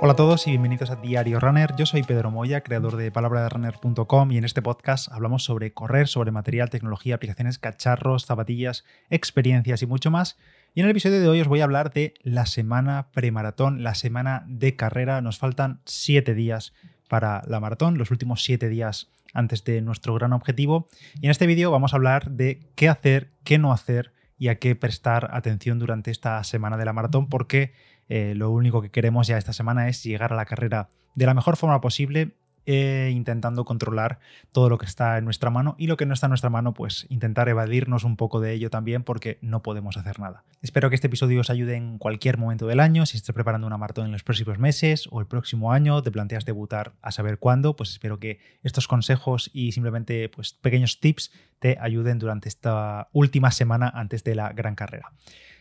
Hola a todos y bienvenidos a Diario Runner. Yo soy Pedro Moya, creador de palabraderunner.com y en este podcast hablamos sobre correr, sobre material, tecnología, aplicaciones, cacharros, zapatillas, experiencias y mucho más. Y en el episodio de hoy os voy a hablar de la semana premaratón, la semana de carrera. Nos faltan siete días para la maratón, los últimos siete días antes de nuestro gran objetivo. Y en este vídeo vamos a hablar de qué hacer, qué no hacer y a qué prestar atención durante esta semana de la maratón, porque eh, lo único que queremos ya esta semana es llegar a la carrera de la mejor forma posible e intentando controlar todo lo que está en nuestra mano y lo que no está en nuestra mano, pues intentar evadirnos un poco de ello también porque no podemos hacer nada. Espero que este episodio os ayude en cualquier momento del año, si estés preparando una maratón en los próximos meses o el próximo año, te planteas debutar a saber cuándo, pues espero que estos consejos y simplemente pues, pequeños tips te ayuden durante esta última semana antes de la gran carrera.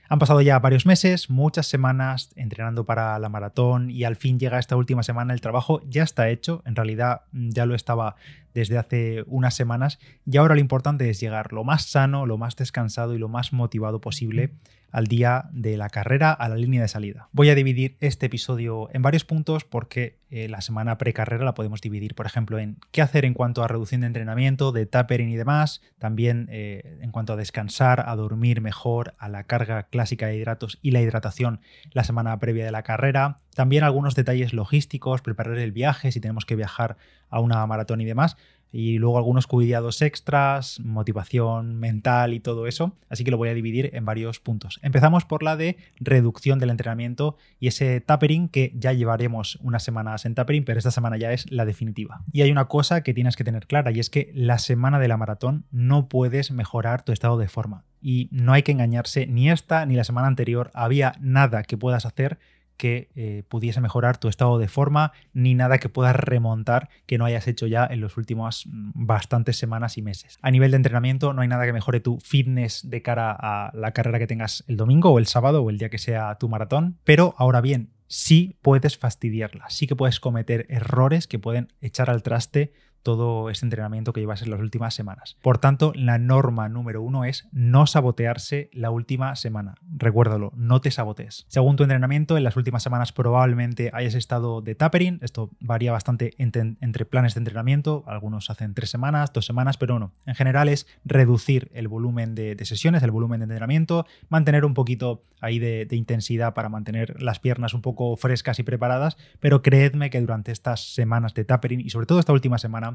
Han pasado ya varios meses, muchas semanas entrenando para la maratón y al fin llega esta última semana. El trabajo ya está hecho, en realidad mm, ya lo estaba desde hace unas semanas y ahora lo importante es llegar lo más sano, lo más descansado y lo más motivado posible al día de la carrera, a la línea de salida. Voy a dividir este episodio en varios puntos porque eh, la semana precarrera la podemos dividir, por ejemplo, en qué hacer en cuanto a reducción de entrenamiento, de tapering y demás, también eh, en cuanto a descansar, a dormir mejor, a la carga clásica de hidratos y la hidratación la semana previa de la carrera, también algunos detalles logísticos, preparar el viaje si tenemos que viajar a una maratón y demás y luego algunos cuidados extras, motivación mental y todo eso. Así que lo voy a dividir en varios puntos. Empezamos por la de reducción del entrenamiento y ese tapering que ya llevaremos unas semanas en tapering, pero esta semana ya es la definitiva. Y hay una cosa que tienes que tener clara y es que la semana de la maratón no puedes mejorar tu estado de forma. Y no hay que engañarse, ni esta ni la semana anterior había nada que puedas hacer que eh, pudiese mejorar tu estado de forma, ni nada que puedas remontar que no hayas hecho ya en los últimos mm, bastantes semanas y meses. A nivel de entrenamiento, no hay nada que mejore tu fitness de cara a la carrera que tengas el domingo o el sábado o el día que sea tu maratón, pero ahora bien, sí puedes fastidiarla, sí que puedes cometer errores que pueden echar al traste todo este entrenamiento que llevas en las últimas semanas. Por tanto, la norma número uno es no sabotearse la última semana. Recuérdalo, no te sabotees. Según tu entrenamiento, en las últimas semanas probablemente hayas estado de tapering. Esto varía bastante entre, planes de entrenamiento. Algunos hacen tres semanas, dos semanas, pero no. En general es reducir el volumen de, sesiones, el volumen de entrenamiento, mantener un poquito ahí de, de intensidad para mantener las piernas un poco frescas y preparadas, pero creedme que durante estas semanas de tapering y sobre todo esta última semana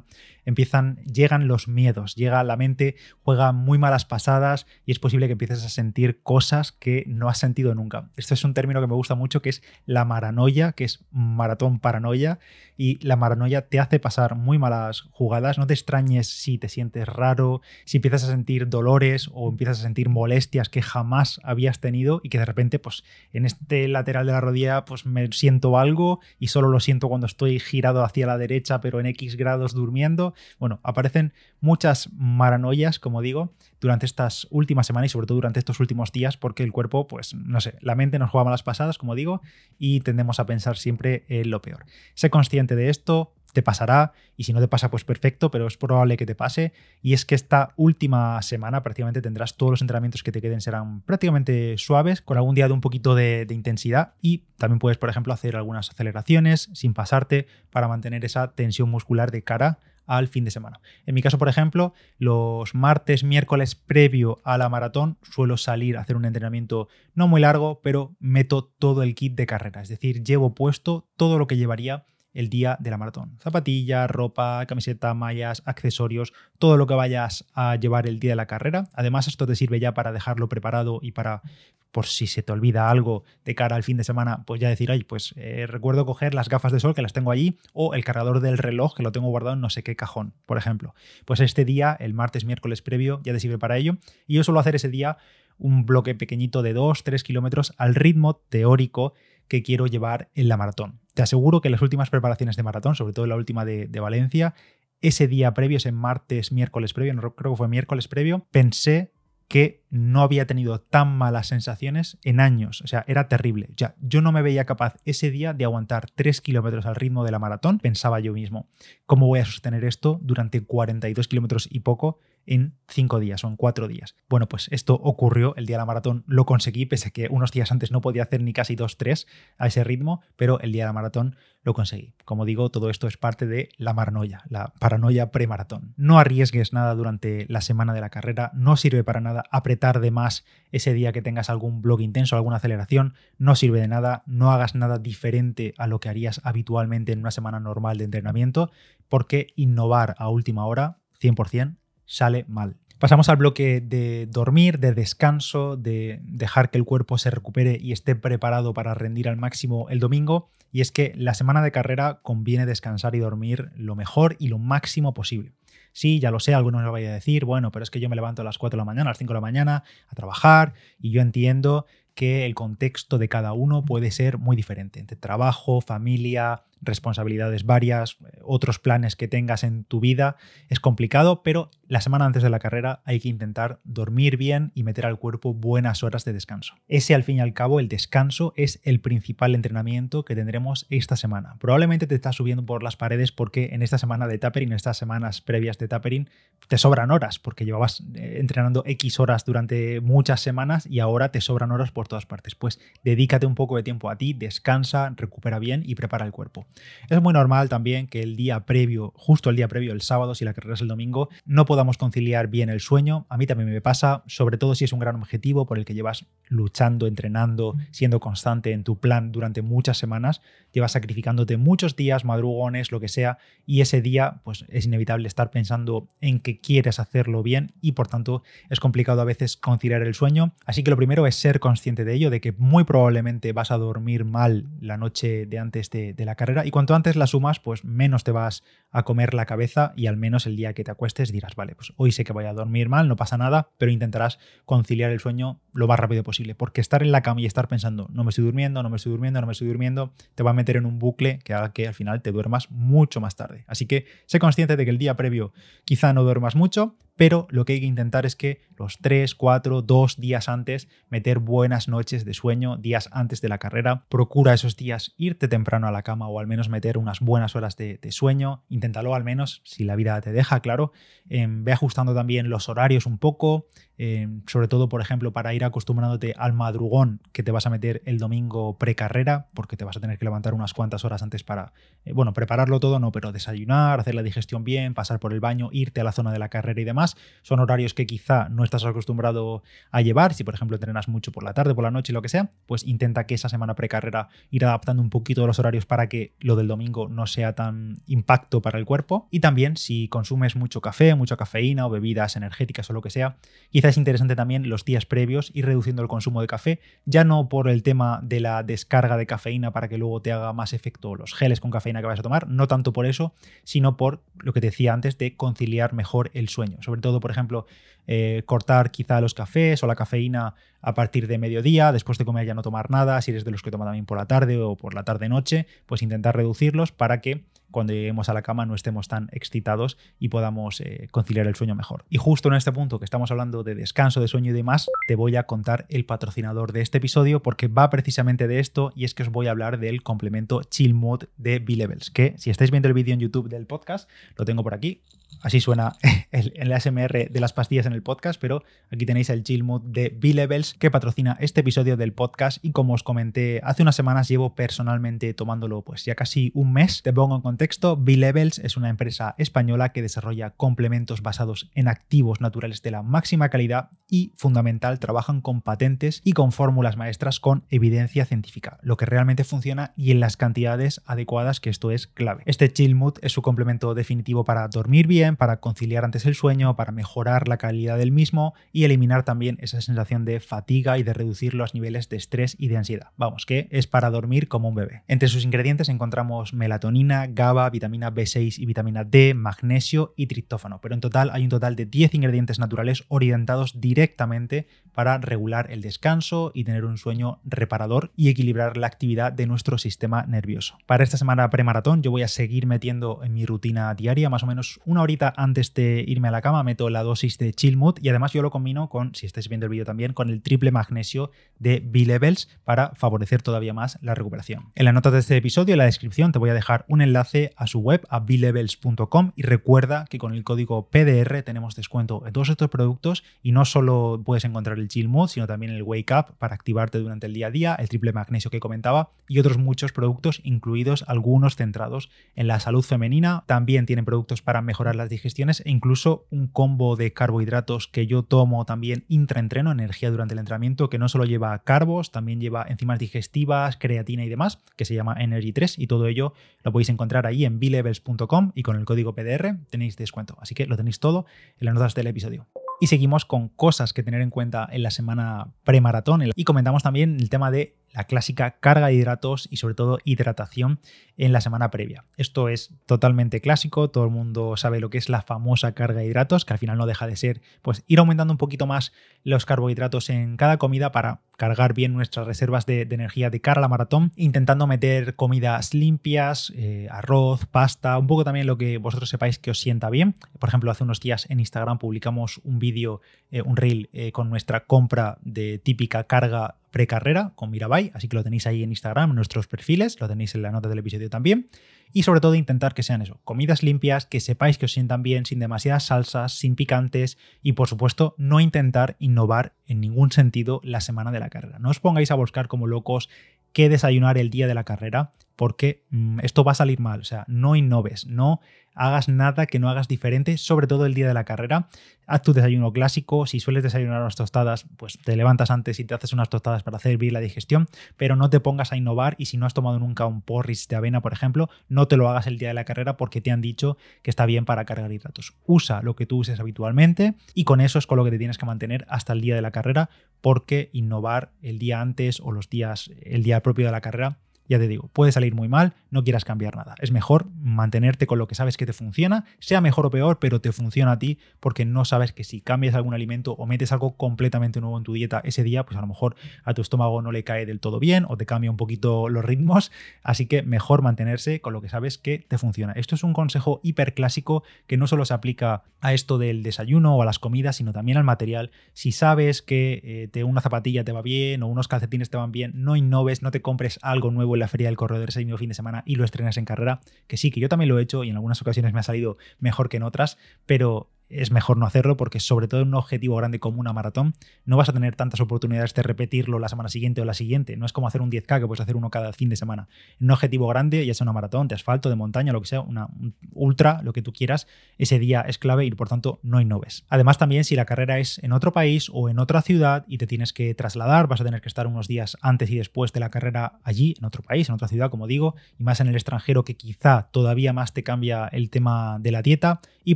empiezan, llegan los miedos, llega la mente, juega muy malas pasadas y es posible que empieces a sentir cosas que no has sentido nunca. Esto es un término que me gusta mucho que es la maranoia, que es maratón paranoia y la maranoia te hace pasar muy malas jugadas. No te extrañes si te sientes raro, si empiezas a sentir dolores o empiezas a sentir molestias que jamás habías tenido y que de repente pues en este lateral de la rodilla pues me siento algo y solo lo siento cuando estoy girado hacia la derecha pero en X grados durmiendo. Bueno, aparecen muchas maranoias, como digo, durante estas últimas semanas y sobre todo durante estos últimos días, porque el cuerpo, pues, no sé, la mente nos juega malas pasadas, como digo, y tendemos a pensar siempre en lo peor. Sé consciente de esto, te pasará y si no te pasa pues perfecto, pero es probable que te pase. Y es que esta última semana prácticamente tendrás todos los entrenamientos que te queden serán prácticamente suaves, con algún día de un poquito de, de, intensidad. Y también puedes por ejemplo hacer algunas aceleraciones sin pasarte para mantener esa tensión muscular de cara al fin de semana. En mi caso, por ejemplo, los martes, miércoles previo a la maratón suelo salir a hacer un entrenamiento no muy largo, pero meto todo el kit de carrera, es decir, llevo puesto todo lo que llevaría el día de la maratón. Zapatillas, ropa, camiseta, mallas, accesorios, todo lo que vayas a llevar el día de la carrera. Además, esto te sirve ya para dejarlo preparado y para, por si se te olvida algo de cara al fin de semana, pues ya decir, ay, pues eh, recuerdo coger las gafas de sol que las tengo allí o el cargador del reloj que lo tengo guardado en no sé qué cajón, por ejemplo. Pues este día, el martes, miércoles previo, ya te sirve para ello. Y yo suelo hacer ese día un bloque pequeñito de 2-3 kilómetros al ritmo teórico que quiero llevar en la maratón. Te aseguro que las últimas preparaciones de maratón, sobre todo la última de, Valencia, ese día previo, ese martes, miércoles previo, no creo que fue miércoles previo, pensé que no había tenido tan malas sensaciones en años. O sea, era terrible. Ya, yo no me veía capaz ese día de aguantar 3 kilómetros al ritmo de la maratón. Pensaba yo mismo, ¿cómo voy a sostener esto durante 42 kilómetros y poco en cinco días o en cuatro días. Bueno, pues esto ocurrió el día de la maratón, lo conseguí, pese a que unos días antes no podía hacer ni casi dos, tres a ese ritmo, pero el día de la maratón lo conseguí. Como digo, todo esto es parte de la paranoia, la paranoia premaratón. No arriesgues nada durante la semana de la carrera, no sirve para nada apretar de más ese día que tengas algún blog intenso, alguna aceleración, no sirve de nada, no hagas nada diferente a lo que harías habitualmente en una semana normal de entrenamiento, porque innovar a última hora, 100%, sale mal. Pasamos al bloque de dormir, de descanso, de dejar que el cuerpo se recupere y esté preparado para rendir al máximo el domingo. Y es que la semana de carrera conviene descansar y dormir lo mejor y lo máximo posible. Sí, ya lo sé, algunos me vaya a decir, bueno, pero es que yo me levanto a las 4 de la mañana, a las 5 de la mañana a trabajar y yo entiendo que el contexto de cada uno puede ser muy diferente, entre trabajo, familia, responsabilidades varias, otros planes que tengas en tu vida. Es complicado, pero la semana antes de la carrera hay que intentar dormir bien y meter al cuerpo buenas horas de descanso. Ese, al fin y al cabo, el descanso es el principal entrenamiento que tendremos esta semana. Probablemente te estás subiendo por las paredes porque en esta semana de tapering, en estas semanas previas de tapering, te sobran horas porque llevabas eh, entrenando X horas durante muchas semanas y ahora te sobran horas por todas partes. Pues dedícate un poco de tiempo a ti, descansa, recupera bien y prepara el cuerpo. Es muy normal también que el día previo, justo el día previo, el sábado, si la carrera es el domingo, no podamos conciliar bien el sueño. A mí también me pasa, sobre todo si es un gran objetivo por el que llevas luchando, entrenando, siendo constante en tu plan durante muchas semanas, llevas sacrificándote muchos días, madrugones, lo que sea, y ese día pues es inevitable estar pensando en que quieres hacerlo bien y por tanto es complicado a veces conciliar el sueño. Así que lo primero es ser consciente de ello, de que muy probablemente vas a dormir mal la noche de antes de, de la carrera y cuanto antes la sumas, pues menos te vas a comer la cabeza y al menos el día que te acuestes dirás, vale, pues hoy sé que voy a dormir mal, no pasa nada, pero intentarás conciliar el sueño lo más rápido posible, porque estar en la cama y estar pensando, no me estoy durmiendo, no me estoy durmiendo, no me estoy durmiendo, te va a meter en un bucle que haga que al final te duermas mucho más tarde. Así que sé consciente de que el día previo quizá no duermas mucho, pero lo que hay que intentar es que los 3, 4, 2 días antes meter buenas noches de sueño, días antes de la carrera. Procura esos días irte temprano a la cama o al menos meter unas buenas horas de, sueño. Inténtalo al menos, si la vida te deja, claro. Em, ve ajustando también los horarios un poco, em, sobre todo, por ejemplo, para ir acostumbrándote al madrugón que te vas a meter el domingo precarrera, porque te vas a tener que levantar unas cuantas horas antes para, eh, bueno, prepararlo todo, no, pero desayunar, hacer la digestión bien, pasar por el baño, irte a la zona de la carrera y demás son horarios que quizá no estás acostumbrado a llevar. Si, por ejemplo, entrenas mucho por la tarde, por la noche, lo que sea, pues intenta que esa semana precarrera ir adaptando un poquito los horarios para que lo del domingo no sea tan impacto para el cuerpo. Y también, si consumes mucho café, mucha cafeína o bebidas energéticas o lo que sea, quizá es interesante también los días previos ir reduciendo el consumo de café, ya no por el tema de la descarga de cafeína para que luego te haga más efecto los geles con cafeína que vas a tomar, no tanto por eso, sino por lo que te decía antes de conciliar mejor el sueño, sobre todo por ejemplo, eh, cortar quizá los cafés o la cafeína a partir de mediodía, después de comer ya no tomar nada, si eres de los que toma también por la tarde o por la tarde-noche, pues intentar reducirlos para que cuando lleguemos a la cama no estemos tan excitados y podamos eh, conciliar el sueño mejor. Y justo en este punto que estamos hablando de descanso, de sueño y demás, te voy a contar el patrocinador de este episodio porque va precisamente de esto y es que os voy a hablar del complemento Chill Mode de B-Levels, que si estáis viendo el vídeo en YouTube del podcast, lo tengo por aquí, Así suena el, el, ASMR de las pastillas en el podcast, pero aquí tenéis el Chill Mood de B-Levels que patrocina este episodio del podcast y como os comenté hace unas semanas llevo personalmente tomándolo pues ya casi un mes. Te pongo en contexto, B-Levels es una empresa española que desarrolla complementos basados en activos naturales de la máxima calidad y fundamental trabajan con patentes y con fórmulas maestras con evidencia científica, lo que realmente funciona y en las cantidades adecuadas que esto es clave. Este Chill Mood es su complemento definitivo para dormir bien para conciliar antes el sueño, para mejorar la calidad del mismo y eliminar también esa sensación de fatiga y de reducir los niveles de estrés y de ansiedad. Vamos, que es para dormir como un bebé. Entre sus ingredientes encontramos melatonina, GABA, vitamina B6 y vitamina D, magnesio y triptófano, pero en total hay un total de 10 ingredientes naturales orientados directamente para regular el descanso y tener un sueño reparador y equilibrar la actividad de nuestro sistema nervioso. Para esta semana premaratón yo voy a seguir metiendo en mi rutina diaria más o menos una hora antes de irme a la cama meto la dosis de Chill Mood y además yo lo combino con, si estáis viendo el vídeo también, con el triple magnesio de B-Levels para favorecer todavía más la recuperación. En la nota de este episodio, en la descripción, te voy a dejar un enlace a su web, a blevels.com y recuerda que con el código PDR tenemos descuento en todos estos productos y no solo puedes encontrar el Chill Mood, sino también el Wake Up para activarte durante el día a día, el triple magnesio que comentaba y otros muchos productos, incluidos algunos centrados en la salud femenina. También tienen productos para mejorar las digestiones e incluso un combo de carbohidratos que yo tomo también intraentreno, energía durante el entrenamiento, que no solo lleva carbos, también lleva enzimas digestivas, creatina y demás, que se llama Energy 3 y todo ello lo podéis encontrar ahí en bilevels.com y con el código PDR tenéis descuento. Así que lo tenéis todo en las notas del episodio. Y seguimos con cosas que tener en cuenta en la semana premaratón y comentamos también el tema de la clásica carga de hidratos y sobre todo hidratación en la semana previa. Esto es totalmente clásico, todo el mundo sabe lo que es la famosa carga de hidratos, que al final no deja de ser pues ir aumentando un poquito más los carbohidratos en cada comida para cargar bien nuestras reservas de, energía de cara a la maratón, intentando meter comidas limpias, eh, arroz, pasta, un poco también lo que vosotros sepáis que os sienta bien. Por ejemplo, hace unos días en Instagram publicamos un vídeo, eh, un reel eh, con nuestra compra de típica carga precarrera con Mirabai, así que lo tenéis ahí en Instagram, en nuestros perfiles, lo tenéis en la nota del episodio también. Y sobre todo intentar que sean eso, comidas limpias, que sepáis que os sientan bien, sin demasiadas salsas, sin picantes y por supuesto no intentar innovar en ningún sentido la semana de la carrera. No os pongáis a buscar como locos qué desayunar el día de la carrera, porque mm, esto va a salir mal. O sea, no innoves, no hagas nada que no hagas diferente, sobre todo el día de la carrera. Haz tu desayuno clásico, si sueles desayunar unas tostadas, pues te levantas antes y te haces unas tostadas para hacer bien la digestión, pero no te pongas a innovar y si no has tomado nunca un porridge de avena, por ejemplo, no te lo hagas el día de la carrera porque te han dicho que está bien para cargar hidratos. Usa lo que tú uses habitualmente y con eso es con lo que te tienes que mantener hasta el día de la carrera porque innovar el día antes o los días, el día propio de la carrera ya te digo, puede salir muy mal, no quieras cambiar nada. Es mejor mantenerte con lo que sabes que te funciona, sea mejor o peor, pero te funciona a ti porque no sabes que si cambias algún alimento o metes algo completamente nuevo en tu dieta ese día, pues a lo mejor a tu estómago no le cae del todo bien o te cambia un poquito los ritmos. Así que mejor mantenerse con lo que sabes que te funciona. Esto es un consejo hiper clásico que no solo se aplica a esto del desayuno o a las comidas, sino también al material. Si sabes que eh, una zapatilla te va bien o unos calcetines te van bien, no innoves, no te compres algo nuevo en la feria del corredor ese mismo fin de semana y lo estrenas en carrera, que sí, que yo también lo he hecho y en algunas ocasiones me ha salido mejor que en otras, pero es mejor no hacerlo porque sobre todo en un objetivo grande como una maratón no vas a tener tantas oportunidades de repetirlo la semana siguiente o la siguiente. No es como hacer un 10K que puedes hacer uno cada fin de semana. En un objetivo grande, ya sea una maratón, de asfalto, de montaña, lo que sea, una ultra, lo que tú quieras, ese día es clave y por tanto no innoves. Además también si la carrera es en otro país o en otra ciudad y te tienes que trasladar, vas a tener que estar unos días antes y después de la carrera allí, en otro país, en otra ciudad, como digo, y más en el extranjero que quizá todavía más te cambia el tema de la dieta y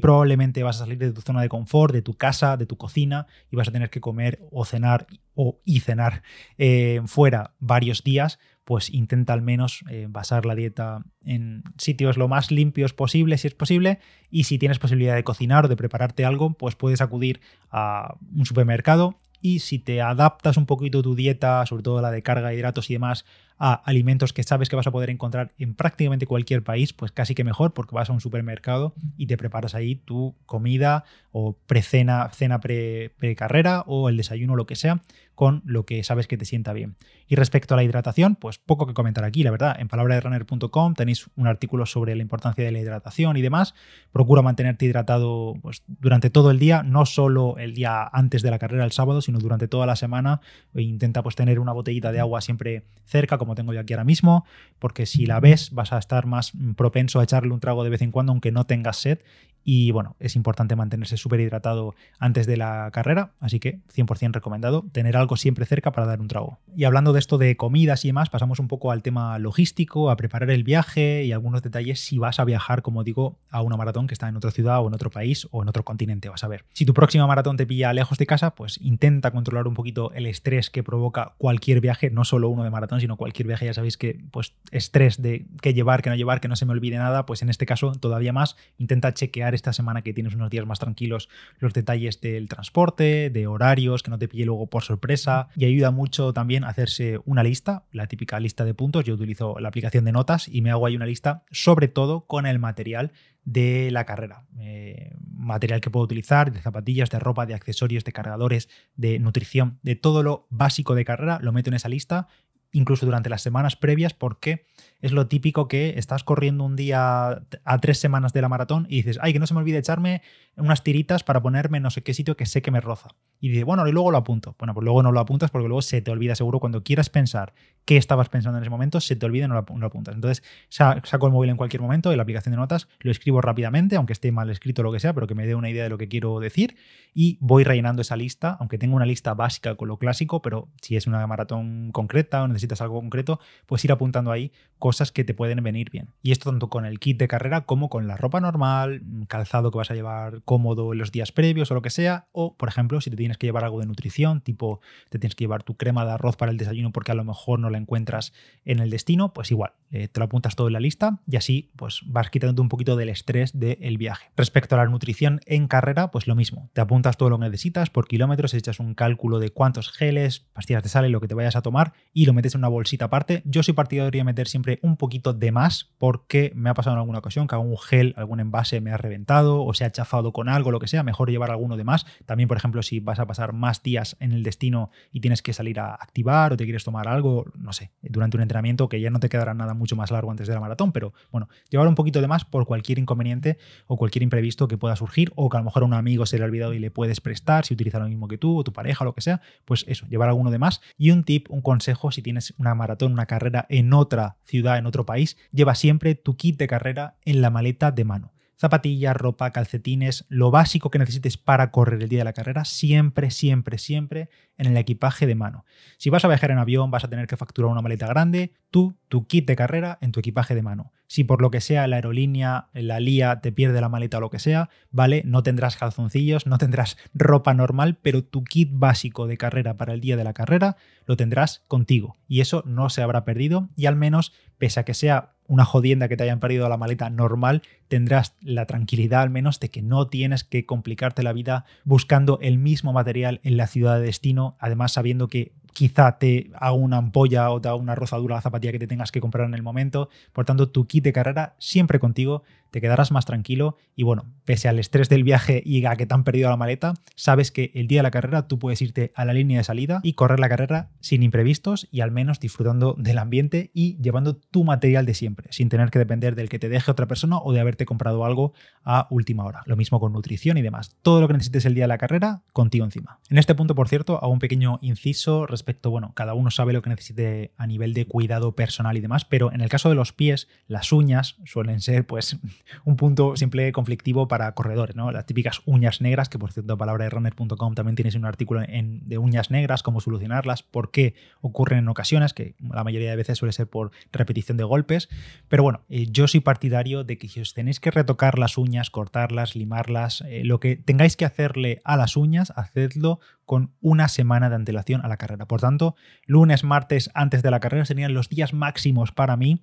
probablemente vas a salir de tu zona de confort, de tu casa, de tu cocina y vas a tener que comer o cenar o y cenar eh, fuera varios días, pues intenta al menos eh, basar la dieta en sitios lo más limpios posible, si es posible, y si tienes posibilidad de cocinar o de prepararte algo, pues puedes acudir a un supermercado y si te adaptas un poquito tu dieta, sobre todo la de carga de hidratos y demás, a alimentos que sabes que vas a poder encontrar en prácticamente cualquier país, pues casi que mejor porque vas a un supermercado y te preparas ahí tu comida o precena, cena pre-carrera o el desayuno, lo que sea, con lo que sabes que te sienta bien. Y respecto a la hidratación, pues poco que comentar aquí, la verdad. En palabraderunner.com tenéis un artículo sobre la importancia de la hidratación y demás. Procura mantenerte hidratado pues, durante todo el día, no solo el día antes de la carrera, el sábado, sino durante toda la semana. E intenta pues, tener una botellita de agua siempre cerca, como tengo yo aquí ahora mismo, porque si la ves vas a estar más propenso a echarle un trago de vez en cuando aunque no tengas sed y bueno, es importante mantenerse súper hidratado antes de la carrera, así que 100% recomendado tener algo siempre cerca para dar un trago. Y hablando de esto de comidas y demás, pasamos un poco al tema logístico, a preparar el viaje y algunos detalles si vas a viajar, como digo, a una maratón que está en otra ciudad o en otro país o en otro continente, vas a ver. Si tu próxima maratón te pilla lejos de casa, pues intenta controlar un poquito el estrés que provoca cualquier viaje, no solo uno de maratón, sino cualquier cualquier viaje ya sabéis que pues estrés de qué llevar, qué no llevar, que no se me olvide nada, pues en este caso todavía más. Intenta chequear esta semana que tienes unos días más tranquilos los detalles del transporte, de horarios, que no te pille luego por sorpresa. Y ayuda mucho también a hacerse una lista, la típica lista de puntos, yo utilizo la aplicación de notas y me hago ahí una lista sobre todo con el material de la carrera. Eh, material que puedo utilizar, de zapatillas, de ropa, de accesorios, de cargadores, de nutrición, de todo lo básico de carrera, lo meto en esa lista, incluso durante las semanas previas, porque es lo típico que estás corriendo un día a tres semanas de la maratón y dices, ay, que no se me olvide echarme unas tiritas para ponerme en no sé qué sitio que sé que me roza. Y dices, bueno, y luego lo apunto. Bueno, pues luego no lo apuntas porque luego se te olvida seguro cuando quieras pensar qué estabas pensando en ese momento, se te olvida y no lo, apuntas. Entonces saco el móvil en cualquier momento y la aplicación de notas lo escribo rápidamente, aunque esté mal escrito lo que sea, pero que me dé una idea de lo que quiero decir y voy rellenando esa lista, aunque tengo una lista básica con lo clásico, pero si es una maratón concreta o necesitas algo concreto, pues ir apuntando ahí cosas que te pueden venir bien. Y esto tanto con el kit de carrera como con la ropa normal, calzado que vas a llevar cómodo en los días previos o lo que sea, o por ejemplo, si te tienes que llevar algo de nutrición, tipo te tienes que llevar tu crema de arroz para el desayuno porque a lo mejor no la encuentras en el destino, pues igual, eh, te lo apuntas todo en la lista y así pues vas quitando un poquito del estrés del viaje. Respecto a la nutrición en carrera, pues lo mismo, te apuntas todo lo que necesitas por kilómetros, echas un cálculo de cuántos geles, pastillas de sal y lo que te vayas a tomar y lo metes una bolsita aparte. Yo soy partidario de meter siempre un poquito de más porque me ha pasado en alguna ocasión que algún gel, algún envase me ha reventado o se ha chafado con algo, lo que sea, mejor llevar alguno de más. También, por ejemplo, si vas a pasar más días en el destino y tienes que salir a activar o te quieres tomar algo, no sé, durante un entrenamiento que ya no te quedará nada mucho más largo antes de la maratón, pero bueno, llevar un poquito de más por cualquier inconveniente o cualquier imprevisto que pueda surgir o que a lo mejor a un amigo se le ha olvidado y le puedes prestar si utiliza lo mismo que tú o tu pareja o lo que sea, pues eso, llevar alguno de más. Y un tip, un consejo, si tienes una maratón, una carrera en otra ciudad, en otro país, lleva siempre tu kit de carrera en la maleta de mano zapatillas, ropa, calcetines, lo básico que necesites para correr el día de la carrera, siempre, siempre, siempre en el equipaje de mano. Si vas a viajar en avión, vas a tener que facturar una maleta grande, tú, tu kit de carrera en tu equipaje de mano. Si por lo que sea la aerolínea, la lía te pierde la maleta o lo que sea, vale, no tendrás calzoncillos, no tendrás ropa normal, pero tu kit básico de carrera para el día de la carrera lo tendrás contigo. Y eso no se habrá perdido y al menos, pese a que sea una jodienda que te hayan perdido la maleta normal, tendrás la tranquilidad al menos de que no tienes que complicarte la vida buscando el mismo material en la ciudad de destino, además sabiendo que quizá te haga una ampolla o te haga una rozadura la zapatilla que te tengas que comprar en el momento. Por tanto, tu kit de carrera siempre contigo, te quedarás más tranquilo y bueno, pese al estrés del viaje y a que te han perdido la maleta, sabes que el día de la carrera tú puedes irte a la línea de salida y correr la carrera sin imprevistos y al menos disfrutando del ambiente y llevando tu material de siempre, sin tener que depender del que te deje otra persona o de haberte comprado algo a última hora. Lo mismo con nutrición y demás. Todo lo que necesites el día de la carrera, contigo encima. En este punto, por cierto, hago un pequeño inciso respecto bueno, cada uno sabe lo que necesite a nivel de cuidado personal y demás, pero en el caso de los pies, las uñas suelen ser pues un punto simple conflictivo para corredores, ¿no? Las típicas uñas negras, que por cierto, palabra de runner.com también tienes un artículo de uñas negras, cómo solucionarlas, por qué ocurren en ocasiones, que la mayoría de veces suele ser por repetición de golpes, pero bueno, eh, yo soy partidario de que si os tenéis que retocar las uñas, cortarlas, limarlas, eh, lo que tengáis que hacerle a las uñas, hacedlo con una semana de antelación a la carrera. Por tanto, lunes, martes antes de la carrera serían los días máximos para mí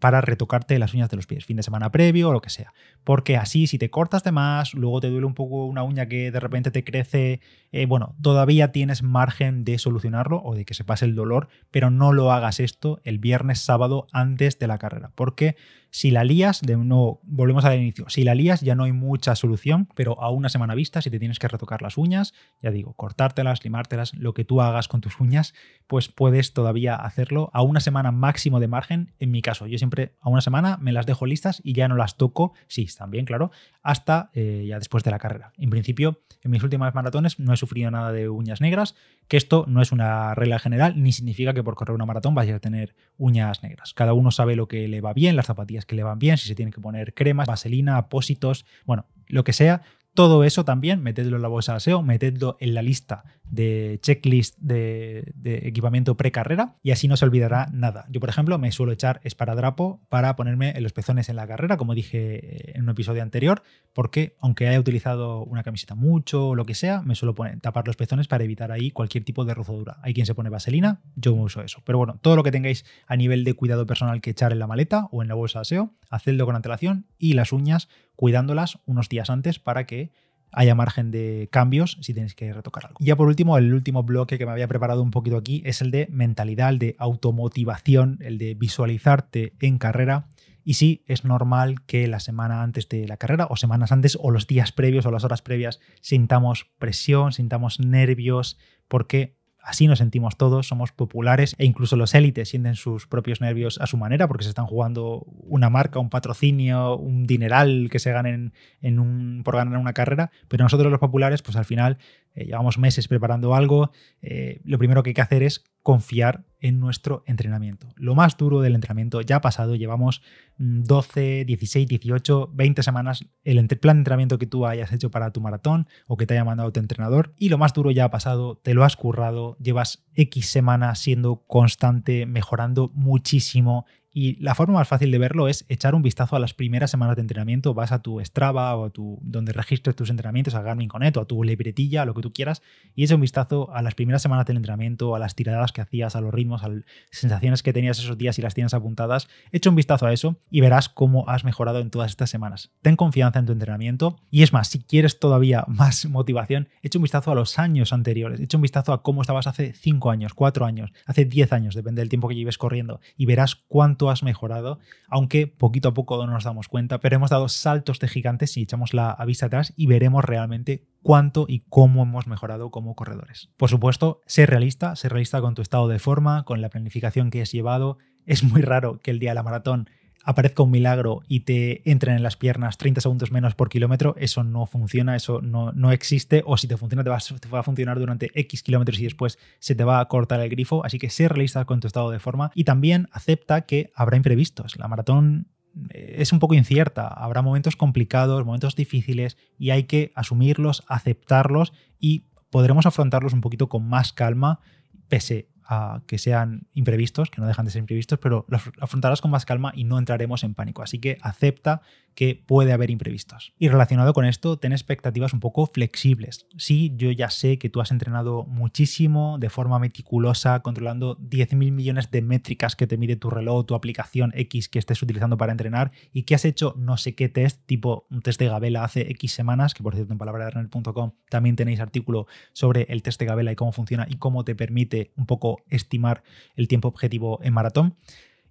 para retocarte las uñas de los pies, fin de semana previo o lo que sea. Porque así, si te cortas de más, luego te duele un poco una uña que de repente te crece, eh, bueno, todavía tienes margen de solucionarlo o de que se pase el dolor, pero no lo hagas esto el viernes, sábado antes de la carrera. Porque si la lías, de nuevo, volvemos al inicio, si la lías ya no hay mucha solución, pero a una semana vista, si te tienes que retocar las uñas, ya digo, cortártelas, limártelas, lo que tú hagas con tus uñas, pues puedes todavía hacerlo a una semana máximo de margen. En mi caso, yo siempre a una semana me las dejo listas y ya no las toco, sí, bien, claro, hasta eh, ya después de la carrera. En principio, en mis últimas maratones no he sufrido nada de uñas negras, que esto no es una regla general, ni significa que por correr una maratón vayas a tener uñas negras. Cada uno sabe lo que le va bien, las zapatillas que le van bien, si se tienen que poner cremas, vaselina, apósitos, bueno, lo que sea, Todo eso también, metedlo en la bolsa de SEO, metedlo en la lista de checklist de, equipamiento precarrera y así no se olvidará nada. Yo, por ejemplo, me suelo echar esparadrapo para ponerme en los pezones en la carrera, como dije en un episodio anterior, porque aunque haya utilizado una camiseta mucho o lo que sea, me suelo poner, tapar los pezones para evitar ahí cualquier tipo de rozadura. Hay quien se pone vaselina, yo me uso eso. Pero bueno, todo lo que tengáis a nivel de cuidado personal que echar en la maleta o en la bolsa de SEO, hacedlo con antelación y las uñas cuidándolas unos días antes para que haya margen de cambios si tenéis que retocar algo. Y ya por último, el último bloque que me había preparado un poquito aquí es el de mentalidad, el de automotivación, el de visualizarte en carrera. Y sí, es normal que la semana antes de la carrera, o semanas antes, o los días previos, o las horas previas, sintamos presión, sintamos nervios, porque Así nos sentimos todos, somos populares e incluso los élites sienten sus propios nervios a su manera porque se están jugando una marca, un patrocinio, un dineral que se ganen en un, por ganar una carrera, pero nosotros los populares pues al final eh, llevamos meses preparando algo, eh, lo primero que hay que hacer es confiar en nuestro entrenamiento. Lo más duro del entrenamiento ya ha pasado, llevamos 12, 16, 18, 20 semanas el plan de entrenamiento que tú hayas hecho para tu maratón o que te haya mandado tu entrenador y lo más duro ya ha pasado, te lo has currado, llevas X semanas siendo constante, mejorando muchísimo y la forma más fácil de verlo es echar un vistazo a las primeras semanas de entrenamiento. Vas a tu Strava o a tu donde registres tus entrenamientos, a Garmin Connect o a tu libretilla, lo que tú quieras, y echa un vistazo a las primeras semanas del entrenamiento, a las tiradas que hacías, a los ritmos, a las sensaciones que tenías esos días y las tienes apuntadas. Echa un vistazo a eso y verás cómo has mejorado en todas estas semanas. Ten confianza en tu entrenamiento y es más, si quieres todavía más motivación, echa un vistazo a los años anteriores, echa un vistazo a cómo estabas hace 5 años, 4 años, hace 10 años, depende del tiempo que lleves corriendo, y verás cuánto has mejorado, aunque poquito a poco no nos damos cuenta, pero hemos dado saltos de gigantes si echamos la vista atrás y veremos realmente cuánto y cómo hemos mejorado como corredores. Por supuesto, ser realista, ser realista con tu estado de forma, con la planificación que has llevado. Es muy raro que el día de la maratón aparezca un milagro y te entren en las piernas 30 segundos menos por kilómetro, eso no funciona, eso no, no existe, o si te funciona te va, te va, a funcionar durante X kilómetros y después se te va a cortar el grifo, así que sé realista con tu estado de forma y también acepta que habrá imprevistos. La maratón eh, es un poco incierta, habrá momentos complicados, momentos difíciles y hay que asumirlos, aceptarlos y podremos afrontarlos un poquito con más calma, pese que sean imprevistos, que no dejan de ser imprevistos, pero los afrontarás con más calma y no entraremos en pánico. Así que acepta que puede haber imprevistos. Y relacionado con esto, ten expectativas un poco flexibles. Sí, yo ya sé que tú has entrenado muchísimo, de forma meticulosa, controlando 10.000 millones de métricas que te mide tu reloj, tu aplicación X que estés utilizando para entrenar y que has hecho no sé qué test, tipo un test de Gabela hace X semanas, que por cierto en palabraderunner.com también tenéis artículo sobre el test de Gabela y cómo funciona y cómo te permite un poco estimar el tiempo objetivo en maratón.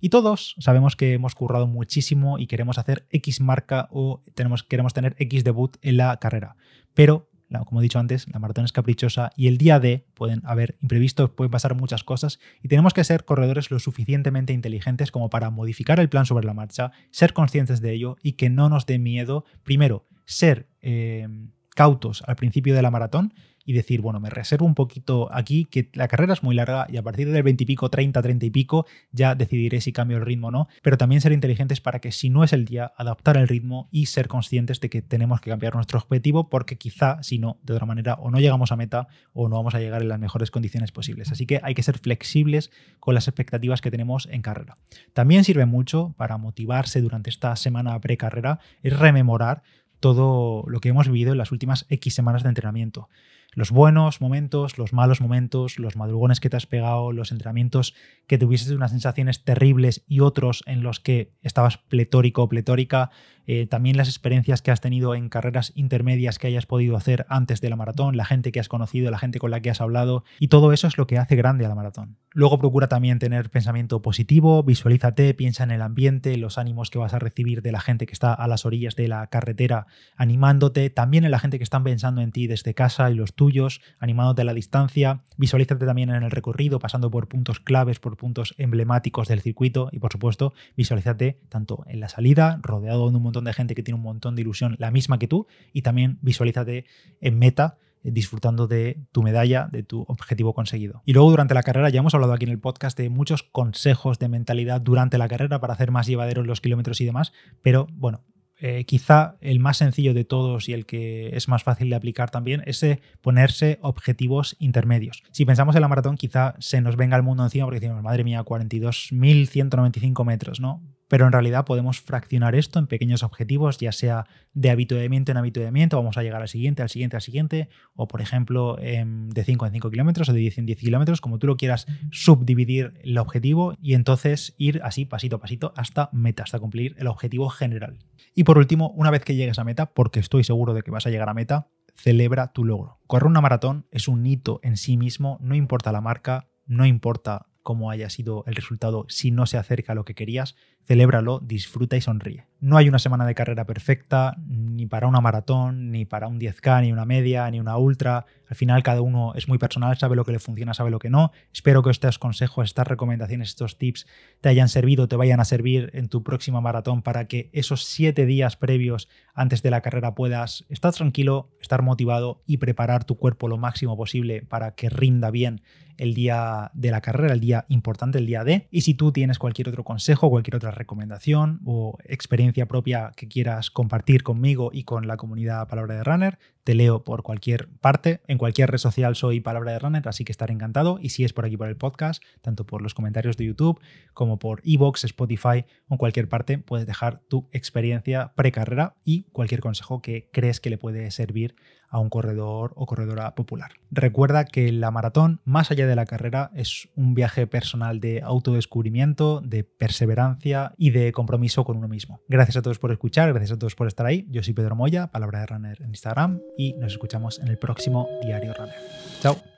Y todos sabemos que hemos currado muchísimo y queremos hacer X marca o tenemos, queremos tener X debut en la carrera. Pero, como he dicho antes, la maratón es caprichosa y el día de pueden haber imprevistos, pueden pasar muchas cosas y tenemos que ser corredores lo suficientemente inteligentes como para modificar el plan sobre la marcha, ser conscientes de ello y que no nos dé miedo, primero, ser eh, cautos al principio de la maratón y decir, bueno, me reservo un poquito aquí, que la carrera es muy larga y a partir del 20 y pico, 30, 30 y pico, ya decidiré si cambio el ritmo o no, pero también ser inteligentes para que si no es el día, adaptar el ritmo y ser conscientes de que tenemos que cambiar nuestro objetivo porque quizá, si no, de otra manera, o no llegamos a meta o no vamos a llegar en las mejores condiciones posibles. Así que hay que ser flexibles con las expectativas que tenemos en carrera. También sirve mucho para motivarse durante esta semana precarrera, es rememorar todo lo que hemos vivido en las últimas X semanas de entrenamiento los buenos momentos, los malos momentos, los madrugones que te has pegado, los entrenamientos que tuvieses unas sensaciones terribles y otros en los que estabas pletórico o pletórica, eh, también las experiencias que has tenido en carreras intermedias que hayas podido hacer antes de la maratón, la gente que has conocido, la gente con la que has hablado, y todo eso es lo que hace grande a la maratón. Luego procura también tener pensamiento positivo, visualízate, piensa en el ambiente, los ánimos que vas a recibir de la gente que está a las orillas de la carretera animándote, también en la gente que están pensando en ti desde casa y los tuyos, animándote a la distancia, visualízate también en el recorrido, pasando por puntos claves, por puntos emblemáticos del circuito y por supuesto visualízate tanto en la salida, rodeado de un montón de gente que tiene un montón de ilusión, la misma que tú, y también visualízate en meta eh, disfrutando de tu medalla, de tu objetivo conseguido. Y luego durante la carrera, ya hemos hablado aquí en el podcast de muchos consejos de mentalidad durante la carrera para hacer más llevaderos los kilómetros y demás, pero bueno, eh, quizá el más sencillo de todos y el que es más fácil de aplicar también es ponerse objetivos intermedios. Si pensamos en la maratón, quizá se nos venga el mundo encima porque decimos, madre mía, 42.195 metros, ¿no? Pero en realidad podemos fraccionar esto en pequeños objetivos, ya sea de habituamiento en habituamiento, vamos a llegar al siguiente, al siguiente, al siguiente, o por ejemplo em, de 5 en 5 kilómetros o de 10 en 10 kilómetros, como tú lo quieras subdividir el objetivo y entonces ir así pasito a pasito hasta meta, hasta cumplir el objetivo general. Y por último, una vez que llegues a meta, porque estoy seguro de que vas a llegar a meta, celebra tu logro. Correr una maratón es un hito en sí mismo, no importa la marca, no importa cómo haya sido el resultado si no se acerca a lo que querías, celébralo, disfruta y sonríe. No hay una semana de carrera perfecta, ni para una maratón, ni para un 10K, ni una media, ni una ultra. Al final cada uno es muy personal, sabe lo que le funciona, sabe lo que no. Espero que estos consejos, estas recomendaciones, estos tips te hayan servido, te vayan a servir en tu próxima maratón para que esos siete días previos antes de la carrera puedas estar tranquilo, estar motivado y preparar tu cuerpo lo máximo posible para que rinda bien el día de la carrera, el día importante, el día D. Y si tú tienes cualquier otro consejo, cualquier otra recomendación o experiencia propia que quieras compartir conmigo y con la comunidad Palabra de Runner, te leo por cualquier parte. En cualquier red social soy Palabra de Runner, así que estaré encantado. Y si es por aquí por el podcast, tanto por los comentarios de YouTube como por Evox, Spotify o en cualquier parte, puedes dejar tu experiencia precarrera y cualquier consejo que crees que le puede servir a un corredor o corredora popular. Recuerda que la maratón, más allá de la carrera, es un viaje personal de autodescubrimiento, de perseverancia y de compromiso con uno mismo. Gracias a todos por escuchar, gracias a todos por estar ahí. Yo soy Pedro Moya, Palabra de Runner en Instagram y nos escuchamos en el próximo Diario Runner. Chao.